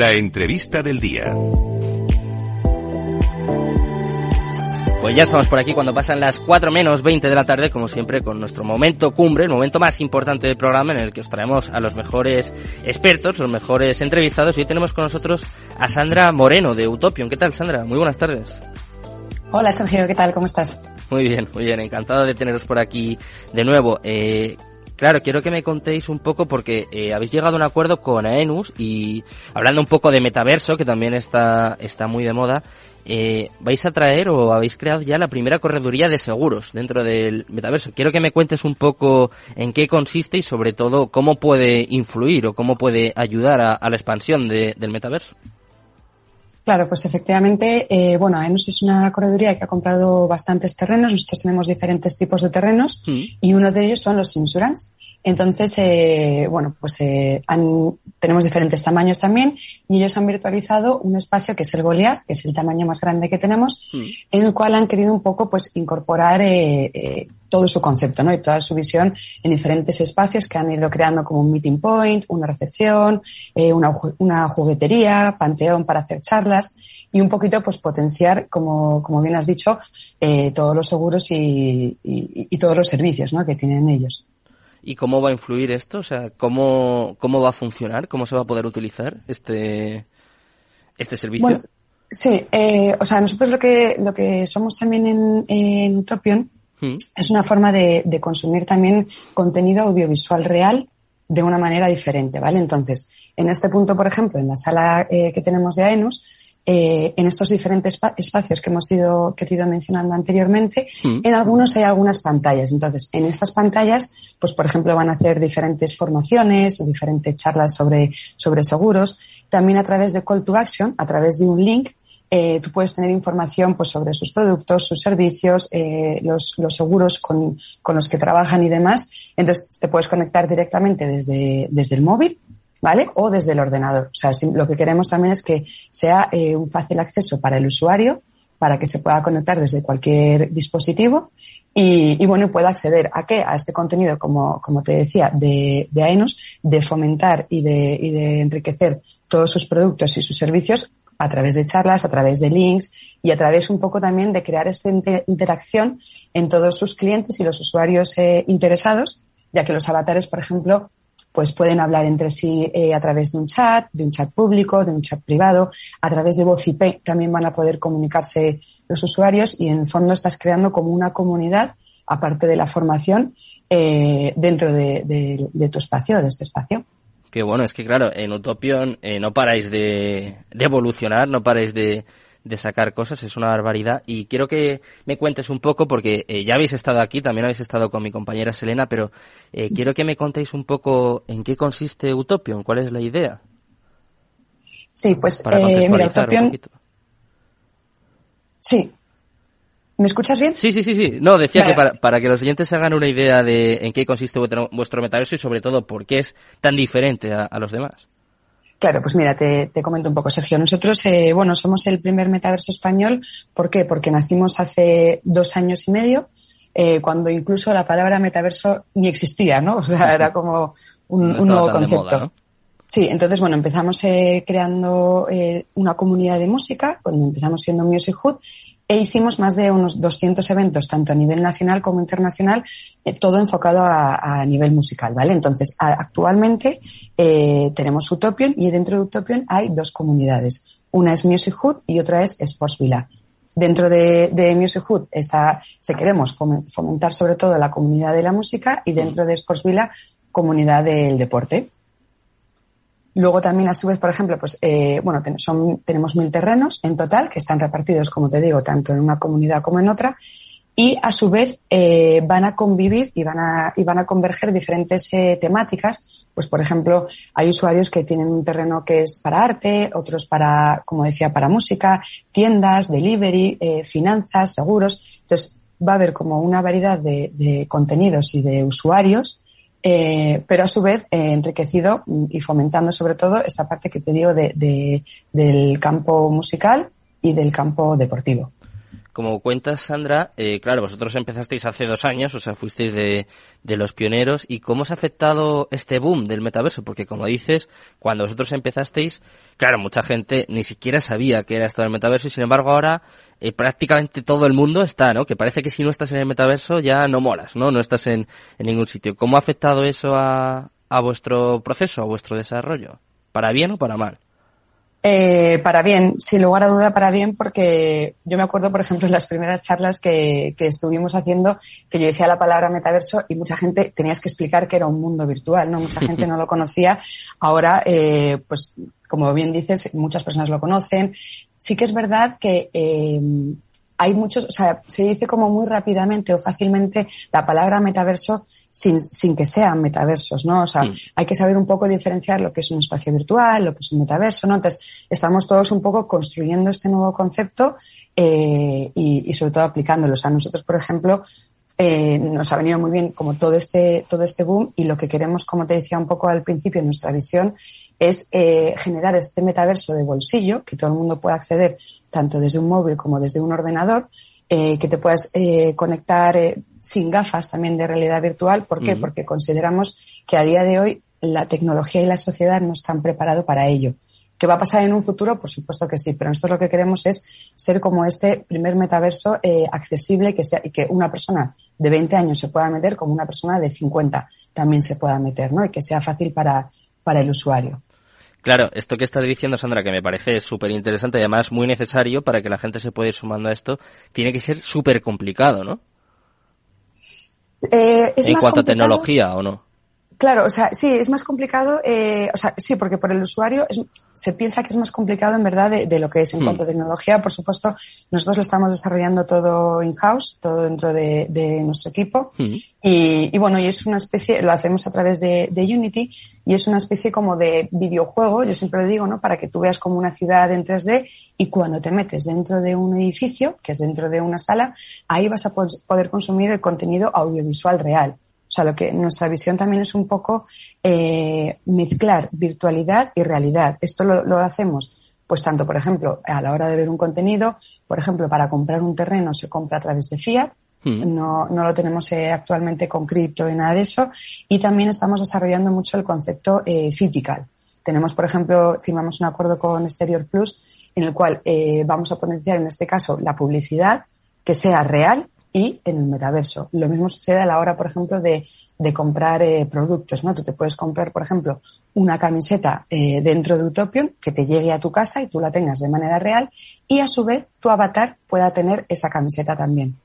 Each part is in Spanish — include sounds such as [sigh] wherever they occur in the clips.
La entrevista del día. Pues ya estamos por aquí cuando pasan las 4 menos 20 de la tarde, como siempre, con nuestro momento cumbre, el momento más importante del programa en el que os traemos a los mejores expertos, los mejores entrevistados. Y hoy tenemos con nosotros a Sandra Moreno de Utopion. ¿Qué tal, Sandra? Muy buenas tardes. Hola, Sergio, ¿qué tal? ¿Cómo estás? Muy bien, muy bien. Encantado de teneros por aquí de nuevo. Eh, Claro, quiero que me contéis un poco porque eh, habéis llegado a un acuerdo con Aenus y hablando un poco de metaverso, que también está, está muy de moda, eh, vais a traer o habéis creado ya la primera correduría de seguros dentro del metaverso. Quiero que me cuentes un poco en qué consiste y sobre todo cómo puede influir o cómo puede ayudar a, la expansión del metaverso. Claro, pues efectivamente, eh, bueno, AENOS es una correduría que ha comprado bastantes terrenos. Nosotros tenemos diferentes tipos de terrenos mm. y uno de ellos son los insurance. Entonces, eh, bueno, pues eh, tenemos diferentes tamaños también y ellos han virtualizado un espacio que es el Goliath, que es el tamaño más grande que tenemos, mm. en el cual han querido un poco pues incorporar eh, eh, todo su concepto, ¿no? Y toda su visión en diferentes espacios que han ido creando como un meeting point, una recepción, eh, una, una juguetería, panteón para hacer charlas y un poquito pues potenciar, como, como bien has dicho, eh, todos los seguros y, y, y, todos los servicios ¿no? que tienen ellos. ¿Y cómo va a influir esto? O sea, ¿cómo, cómo va a funcionar? ¿Cómo se va a poder utilizar este, este servicio? Bueno, sí, eh, o sea, nosotros lo que, lo que somos también en, en Utopion mm. es una forma de, de, consumir también contenido audiovisual real de una manera diferente, ¿vale? Entonces, en este punto, por ejemplo, en la sala eh, que tenemos de AENUS, eh, en estos diferentes espacios que hemos ido, que he ido mencionando anteriormente, mm. en algunos hay algunas pantallas. Entonces, en estas pantallas, pues por ejemplo, van a hacer diferentes formaciones o diferentes charlas sobre, sobre seguros. También a través de call to action, a través de un link, eh, tú puedes tener información pues, sobre sus productos, sus servicios, eh, los, los, seguros con, con, los que trabajan y demás. Entonces, te puedes conectar directamente desde, desde el móvil ¿vale? O desde el ordenador. O sea, lo que queremos también es que sea eh, un fácil acceso para el usuario, para que se pueda conectar desde cualquier dispositivo y, y bueno, pueda acceder a qué? A este contenido, como, como te decía, de, de de fomentar y de, y de enriquecer todos sus productos y sus servicios a través de charlas, a través de links y a través un poco también de crear esta interacción en todos sus clientes y los usuarios eh, interesados, ya que los avatares, por ejemplo, pues pueden hablar entre sí eh, a través de un chat, de un chat público, de un chat privado, a través de voz IP también van a poder comunicarse los usuarios y en el fondo estás creando como una comunidad, aparte de la formación, eh, dentro de, tu espacio, de este espacio. Qué bueno, es que claro, en Utopion eh, no paráis de evolucionar, no paráis de, de sacar cosas, es una barbaridad. Y quiero que me cuentes un poco, porque eh, ya habéis estado aquí, también habéis estado con mi compañera Selena, pero eh, quiero que me contéis un poco en qué consiste Utopion, cuál es la idea. Sí, pues eh, mira, Utopion. Sí. ¿Me escuchas bien? Sí, sí, sí, sí. No, decía que para, para, que los oyentes se hagan una idea de en qué consiste vuestro, vuestro metaverso y sobre todo por qué es tan diferente a los demás. Claro, pues mira, te, te comento un poco, Sergio. Nosotros, eh, bueno, somos el primer metaverso español. ¿Por qué? Porque nacimos hace dos años y medio, eh, cuando incluso la palabra metaverso ni existía, ¿no? O sea, era como un, un nuevo concepto. Moda, ¿no? Sí, entonces, bueno, empezamos eh, creando eh, una comunidad de música, cuando empezamos siendo Music Hood, e hicimos más de unos 200 eventos, tanto a nivel nacional como internacional, eh, todo enfocado a, a, nivel musical, ¿vale? Entonces, a, actualmente eh, tenemos Utopion y dentro de Utopion hay dos comunidades. Una es Music Hood y otra es Sports Villa. Dentro de, de Music Hood está, se queremos fomentar sobre todo la comunidad de la música y dentro de Sports Villa comunidad del deporte. Luego también, a su vez, por ejemplo, pues, eh, bueno, tenemos mil terrenos en total que están repartidos, como te digo, tanto en una comunidad como en otra. Y a su vez eh, van a convivir y van a, y van a converger diferentes eh, temáticas. Pues, por ejemplo, hay usuarios que tienen un terreno que es para arte, otros para, como decía, para música, tiendas, delivery, eh, finanzas, seguros. Entonces, va a haber como una variedad de, de contenidos y de usuarios eh, pero a su vez eh, enriquecido y fomentando sobre todo esta parte que te digo de, de, del campo musical y del campo deportivo. como cuentas, Sandra, eh, claro, vosotros empezasteis hace dos años, o sea, fuisteis de, de los pioneros. ¿Y cómo os ha afectado este boom del metaverso? Porque, como dices, cuando vosotros empezasteis, claro, mucha gente ni siquiera sabía que era esto del metaverso y, sin embargo, ahora eh, prácticamente todo el mundo está, ¿no? Que parece que si no estás en el metaverso ya no molas, ¿no? No estás en, en ningún sitio. ¿Cómo ha afectado eso a, a vuestro proceso, a vuestro desarrollo? ¿Para bien o para mal? Eh, para bien, sin lugar a duda para bien, porque yo me acuerdo, por ejemplo, en las primeras charlas que, que, estuvimos haciendo, que yo decía la palabra metaverso y mucha gente tenías que explicar que era un mundo virtual, ¿no? Mucha gente no lo conocía. Ahora, eh, pues, como bien dices, muchas personas lo conocen. Sí que es verdad que eh, hay muchos, o sea, se dice como muy rápidamente o fácilmente la palabra metaverso sin, sin que sean metaversos, ¿no? O sea, mm. hay que saber un poco diferenciar lo que es un espacio virtual, lo que es un metaverso, ¿no? Entonces, estamos todos un poco construyendo este nuevo concepto eh, y, y, sobre todo aplicándolo. O sea, nosotros, por ejemplo, eh, nos ha venido muy bien como todo este, todo este boom y lo que queremos, como te decía un poco al principio, nuestra visión es eh, generar este metaverso de bolsillo, que todo el mundo pueda acceder tanto desde un móvil como desde un ordenador, eh, que te puedas eh, conectar eh, sin gafas también de realidad virtual. ¿Por qué? Porque consideramos que a día de hoy la tecnología y la sociedad no están preparados para ello. ¿Qué va a pasar en un futuro? Por supuesto que sí, pero nosotros lo que queremos es ser como este primer metaverso eh, accesible que sea, y que una persona de 20 años se pueda meter como una persona de 50 también se pueda meter, ¿no? Y que sea fácil para, para el usuario. Claro, esto que estás diciendo, Sandra, que me parece súper interesante y además muy necesario para que la gente se pueda ir sumando a esto, tiene que ser súper complicado, ¿no? Eh, es en más cuanto complicado. a tecnología, ¿o no? Claro, o sea, sí, es más complicado, eh, o sea, sí, porque por el usuario es, se piensa que es más complicado en verdad de, de lo que es en Hmm. cuanto a tecnología. Por supuesto, nosotros lo estamos desarrollando todo in-house, todo dentro de, de nuestro equipo. Mm. Y, y bueno, y es una especie, lo hacemos a través de, de Unity y es una especie como de videojuego, yo siempre lo digo, ¿no? Para que tú veas como una ciudad en 3D y cuando te metes dentro de un edificio, que es dentro de una sala, ahí vas a poder consumir el contenido audiovisual real. O sea, lo que nuestra visión también es un poco eh, mezclar virtualidad y realidad. Esto lo, lo hacemos, pues tanto, por ejemplo, a la hora de ver un contenido, por ejemplo, para comprar un terreno se compra a través de fiat, Mm. no, no lo tenemos eh, actualmente con cripto y nada de eso. Y también estamos desarrollando mucho el concepto eh, physical. Tenemos, por ejemplo, firmamos un acuerdo con Exterior Plus en el cual eh, vamos a potenciar, en este caso, la publicidad que sea real y en el metaverso. Lo mismo sucede a la hora, por ejemplo, de, de comprar eh, productos, ¿no? Tú te puedes comprar, por ejemplo, una camiseta eh, dentro de Utopion que te llegue a tu casa y tú la tengas de manera real y a su vez tu avatar pueda tener esa camiseta también.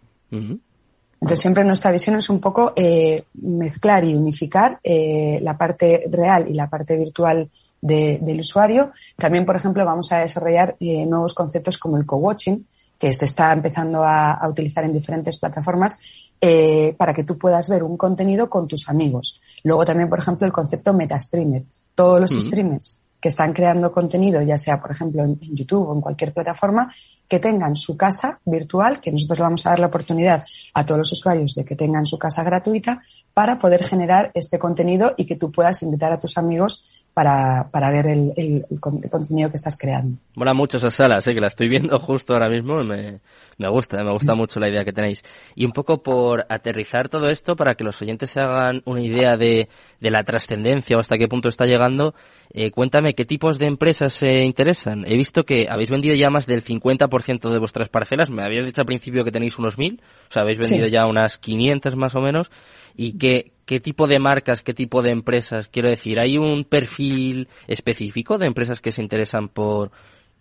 Entonces siempre nuestra visión es un poco eh, mezclar y unificar eh, la parte real y la parte virtual de- del usuario. También, por ejemplo, vamos a desarrollar eh, nuevos conceptos como el co-watching, que se está empezando a, a utilizar en diferentes plataformas eh, para que tú puedas ver un contenido con tus amigos. Luego también, por ejemplo, el concepto meta-streamer. Todos los Ujú. streamers que están creando contenido, ya sea, por ejemplo, en, en YouTube o en cualquier plataforma, que tengan su casa virtual, que nosotros le vamos a dar la oportunidad a todos los usuarios de que tengan su casa gratuita para poder generar este contenido y que tú puedas invitar a tus amigos para, para ver el, el- el con- el contenido que estás creando. Mola mucho esa sala, sé que la estoy viendo justo ahora mismo, y me, me gusta, me gusta mucho la idea que tenéis. Y un poco por aterrizar todo esto para que los oyentes se hagan una idea de, de la trascendencia o hasta qué punto está llegando, eh, cuéntame qué tipos de empresas se interesan. He visto que habéis vendido ya más del 50% de vuestras parcelas, me habías dicho al principio que tenéis unos 1000, o sea, habéis vendido Sí. ya unas 500 más o menos, y qué, qué tipo de marcas, qué tipo de empresas, quiero decir, ¿hay un perfil específico de empresas que se interesan por,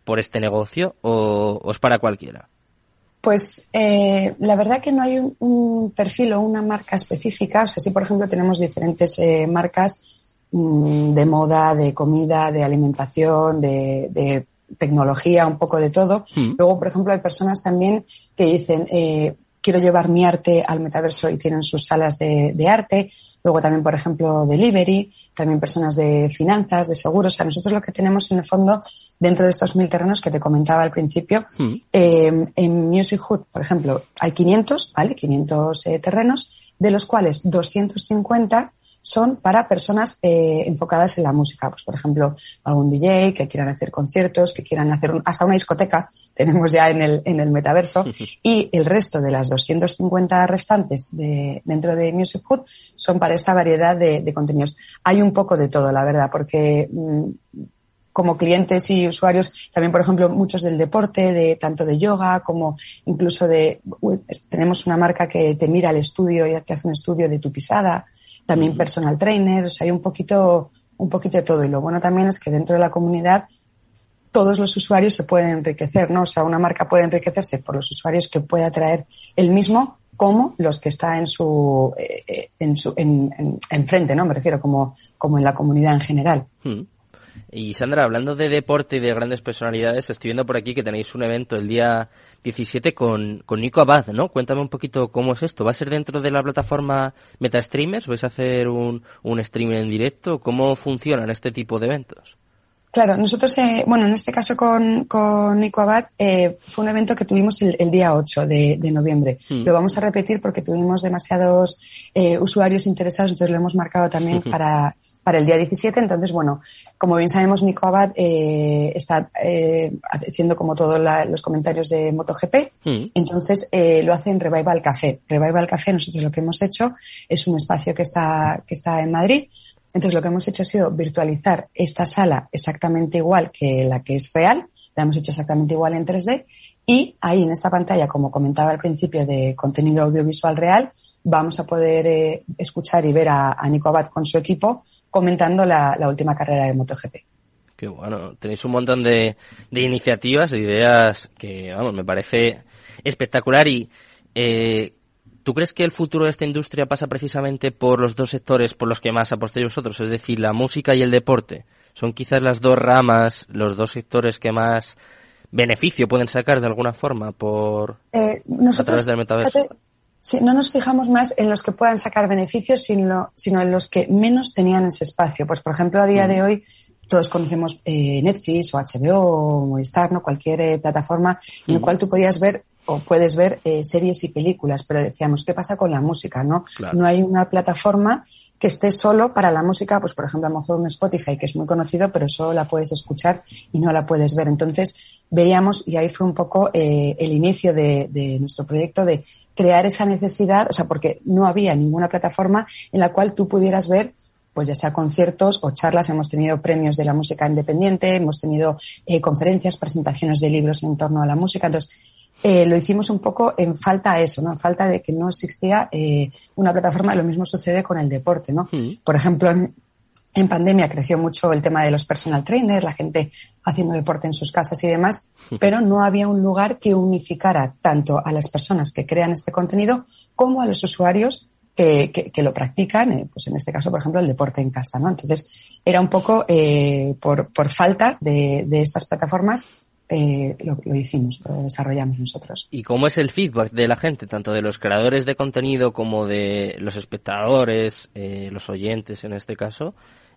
por este negocio o, o es para cualquiera? Pues eh, la verdad que no hay un, un perfil o una marca específica. O sea, sí, por ejemplo, tenemos diferentes eh, marcas de moda, de comida, de alimentación, de, de tecnología, un poco de todo. Mm. Luego, por ejemplo, hay personas también que dicen, eh, quiero llevar mi arte al metaverso y tienen sus salas de, de arte. Luego también, por ejemplo, delivery, también personas de finanzas, de seguros. O sea, nosotros lo que tenemos en el fondo dentro de estos mil terrenos que te comentaba al principio, Mm. eh, en Music Hood, por ejemplo, hay 500, ¿vale? 500 eh, terrenos, de los cuales 250 son para personas eh, enfocadas en la música. Pues, por ejemplo, algún DJ que quieran hacer conciertos, que quieran hacer hasta una discoteca, [laughs] tenemos ya en el, en el metaverso, [laughs] y el resto de las 250 restantes de, dentro de Music Hood son para esta variedad de, contenidos. Hay un poco de todo, la verdad, porque mm, como clientes y usuarios, también, por ejemplo, muchos del deporte, de tanto de yoga como incluso de, tenemos una marca que te mira al estudio y te hace un estudio de tu pisada, también personal trainers, hay un poquito, un poquito de todo. Y lo bueno también es que dentro de la comunidad todos los usuarios se pueden enriquecer, ¿no? O sea, una marca puede enriquecerse por los usuarios que pueda traer el mismo como los que está en su, eh, eh, en su, en, en, frente, ¿no? Me refiero como, como en la comunidad en general. Hmm. Y Sandra, hablando de deporte y de grandes personalidades, estoy viendo por aquí que tenéis un evento el día 17 con, con Nico Abad, ¿no? Cuéntame un poquito cómo es esto. ¿Va a ser dentro de la plataforma MetaStreamers? ¿Vais a hacer un, un streaming en directo? ¿Cómo funcionan este tipo de eventos? Claro, nosotros, eh, bueno, en este caso con, con Nico Abad, eh, fue un evento que tuvimos el, día 8 de, de noviembre. Hmm. Lo vamos a repetir porque tuvimos demasiados eh, usuarios interesados, entonces lo hemos marcado también para, para el día 17. Entonces, bueno, como bien sabemos, Nico Abad eh, está eh, haciendo como todos los comentarios de MotoGP. Hmm. Entonces, eh, lo hace en Revival Café. Revival Café, nosotros lo que hemos hecho es un espacio que está, que está en Madrid entonces lo que hemos hecho ha sido virtualizar esta sala exactamente igual que la que es real, la hemos hecho exactamente igual en 3D y ahí en esta pantalla, como comentaba al principio de contenido audiovisual real, vamos a poder eh, escuchar y ver a, Nico Abad con su equipo comentando la, última carrera de MotoGP. Qué bueno, tenéis un montón de, iniciativas, de ideas que, vamos, me parece espectacular y eh, ¿Tú crees que el futuro de esta industria pasa precisamente por los dos sectores por los que más apostéis vosotros? Es decir, la música y el deporte. Son quizás las dos ramas, los dos sectores que más beneficio pueden sacar de alguna forma por eh, nosotros, a través del metaverso. no nos fijamos más en los que puedan sacar beneficios, sino, sino en los que menos tenían ese espacio. Pues, por ejemplo, a día de hoy todos conocemos eh, Netflix o HBO o Movistar, ¿no? Cualquier eh, plataforma en la cual tú podías ver o puedes ver eh, series y películas, pero decíamos, ¿qué pasa con la música? No, no hay una plataforma que esté solo para la música, pues por ejemplo a lo mejor un Spotify que es muy conocido, pero solo la puedes escuchar y no la puedes ver. Entonces veíamos, y ahí fue un poco eh, el inicio de, de, nuestro proyecto de crear esa necesidad, o sea, porque no había ninguna plataforma en la cual tú pudieras ver pues ya sea conciertos o charlas, hemos tenido premios de la música independiente, hemos tenido eh, conferencias, presentaciones de libros en torno a la música. Entonces, eh, lo hicimos un poco en falta a eso, ¿no? En falta de que no existía eh, una plataforma. Lo mismo sucede con el deporte, ¿no? Mm. Por ejemplo, en, pandemia creció mucho el tema de los personal trainers, la gente haciendo deporte en sus casas y demás, mm. pero no había un lugar que unificara tanto a las personas que crean este contenido como a los usuarios que, que, lo practican, eh, pues en este caso, por ejemplo, el deporte en casa, ¿no? Entonces, era un poco eh, por, por falta de, de estas plataformas eh, lo, hicimos, lo desarrollamos nosotros. ¿Y cómo es el feedback de la gente, tanto de los creadores de contenido como de los espectadores, eh, los oyentes en este caso?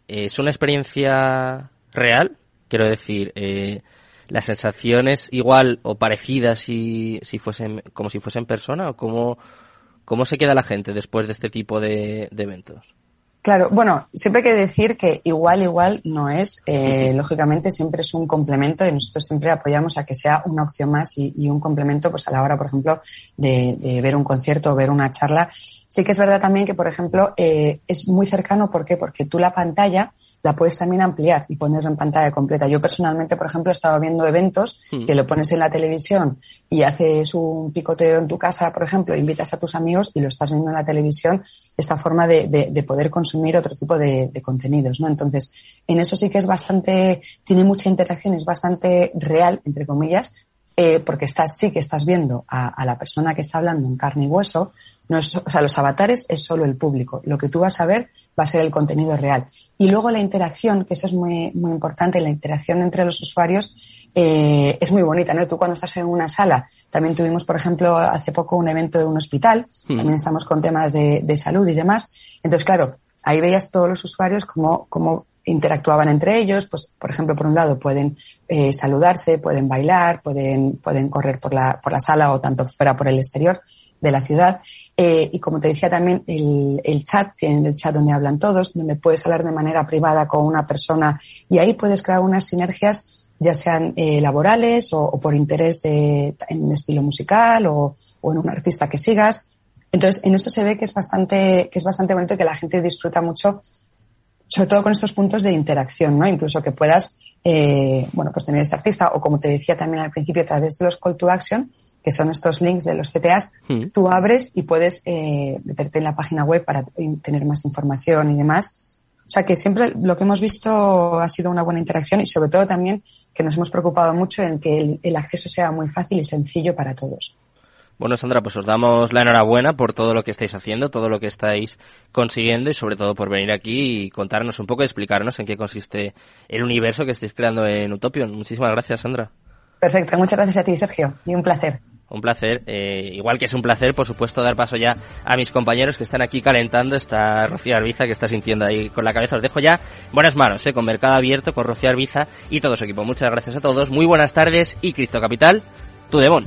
Eh, ¿Es una experiencia real? Quiero decir, eh, las sensaciones igual o parecidas si, si fuesen, como si fuesen persona o cómo, cómo se queda la gente después de este tipo de eventos? Claro, bueno, siempre hay que decir que igual, igual no es. Eh, lógicamente siempre es un complemento y nosotros siempre apoyamos a que sea una opción más y, un complemento pues a la hora, por ejemplo, de, ver un concierto o ver una charla. Sí que es verdad también que, por ejemplo, eh, es muy cercano. ¿Por qué? Porque tú la pantalla la puedes también ampliar y ponerlo en pantalla completa. Yo personalmente, por ejemplo, he estado viendo eventos hmm. que lo pones en la televisión y haces un picoteo en tu casa, por ejemplo, invitas a tus amigos y lo estás viendo en la televisión, esta forma de, de, poder consumir otro tipo de, de, contenidos, ¿no? Entonces, en eso sí que es bastante, tiene mucha interacción, es bastante real, entre comillas, eh, porque estás, sí que estás viendo a, a, la persona que está hablando en carne y hueso, no es, o sea, los avatares es solo el público. Lo que tú vas a ver va a ser el contenido real. Y luego la interacción, que eso es muy, muy importante, la interacción entre los usuarios eh, es muy bonita, ¿no? Tú cuando estás en una sala, también tuvimos, por ejemplo, hace poco un evento de un hospital, hmm. también estamos con temas de, de salud y demás. Entonces, claro, ahí veías todos los usuarios como, como interactuaban entre ellos, pues por ejemplo, por un lado pueden eh, saludarse, pueden bailar, pueden, pueden correr por la, por la sala o tanto fuera por el exterior. de la ciudad. Eh, y como te decía también, el, el, chat, tienen el chat donde hablan todos, donde puedes hablar de manera privada con una persona y ahí puedes crear unas sinergias, ya sean eh, laborales o, por interés en un estilo musical o, o, en un artista que sigas. Entonces, en eso se ve que es bastante, que es bastante bonito y que la gente disfruta mucho, sobre todo con estos puntos de interacción, ¿no? Incluso que puedas, eh, bueno, pues tener este artista o como te decía también al principio, a través de los call to action, que son estos links de los CTAs, mm. tú abres y puedes eh, meterte en la página web para tener más información y demás. O sea que siempre lo que hemos visto ha sido una buena interacción y sobre todo también que nos hemos preocupado mucho en que el, el acceso sea muy fácil y sencillo para todos. Bueno, Sandra, pues os damos la enhorabuena por todo lo que estáis haciendo, todo lo que estáis consiguiendo y sobre todo por venir aquí y contarnos un poco y explicarnos en qué consiste el universo que estáis creando en Utopion. Muchísimas gracias, Sandra. Perfecto, muchas gracias a ti, Sergio, y un placer. Un placer. Eh, igual que es un placer, por supuesto, dar paso ya a mis compañeros que están aquí calentando. Está Rocío Arbiza, que está sintiendo ahí con la cabeza. Os dejo ya buenas manos, eh, con Mercado Abierto, con Rocío Arbiza y todo su equipo. Muchas gracias a todos. Muy buenas tardes y Cristo Capital, tu demon.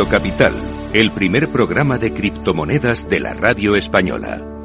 Cripto Capital, el primer programa de criptomonedas de la radio española.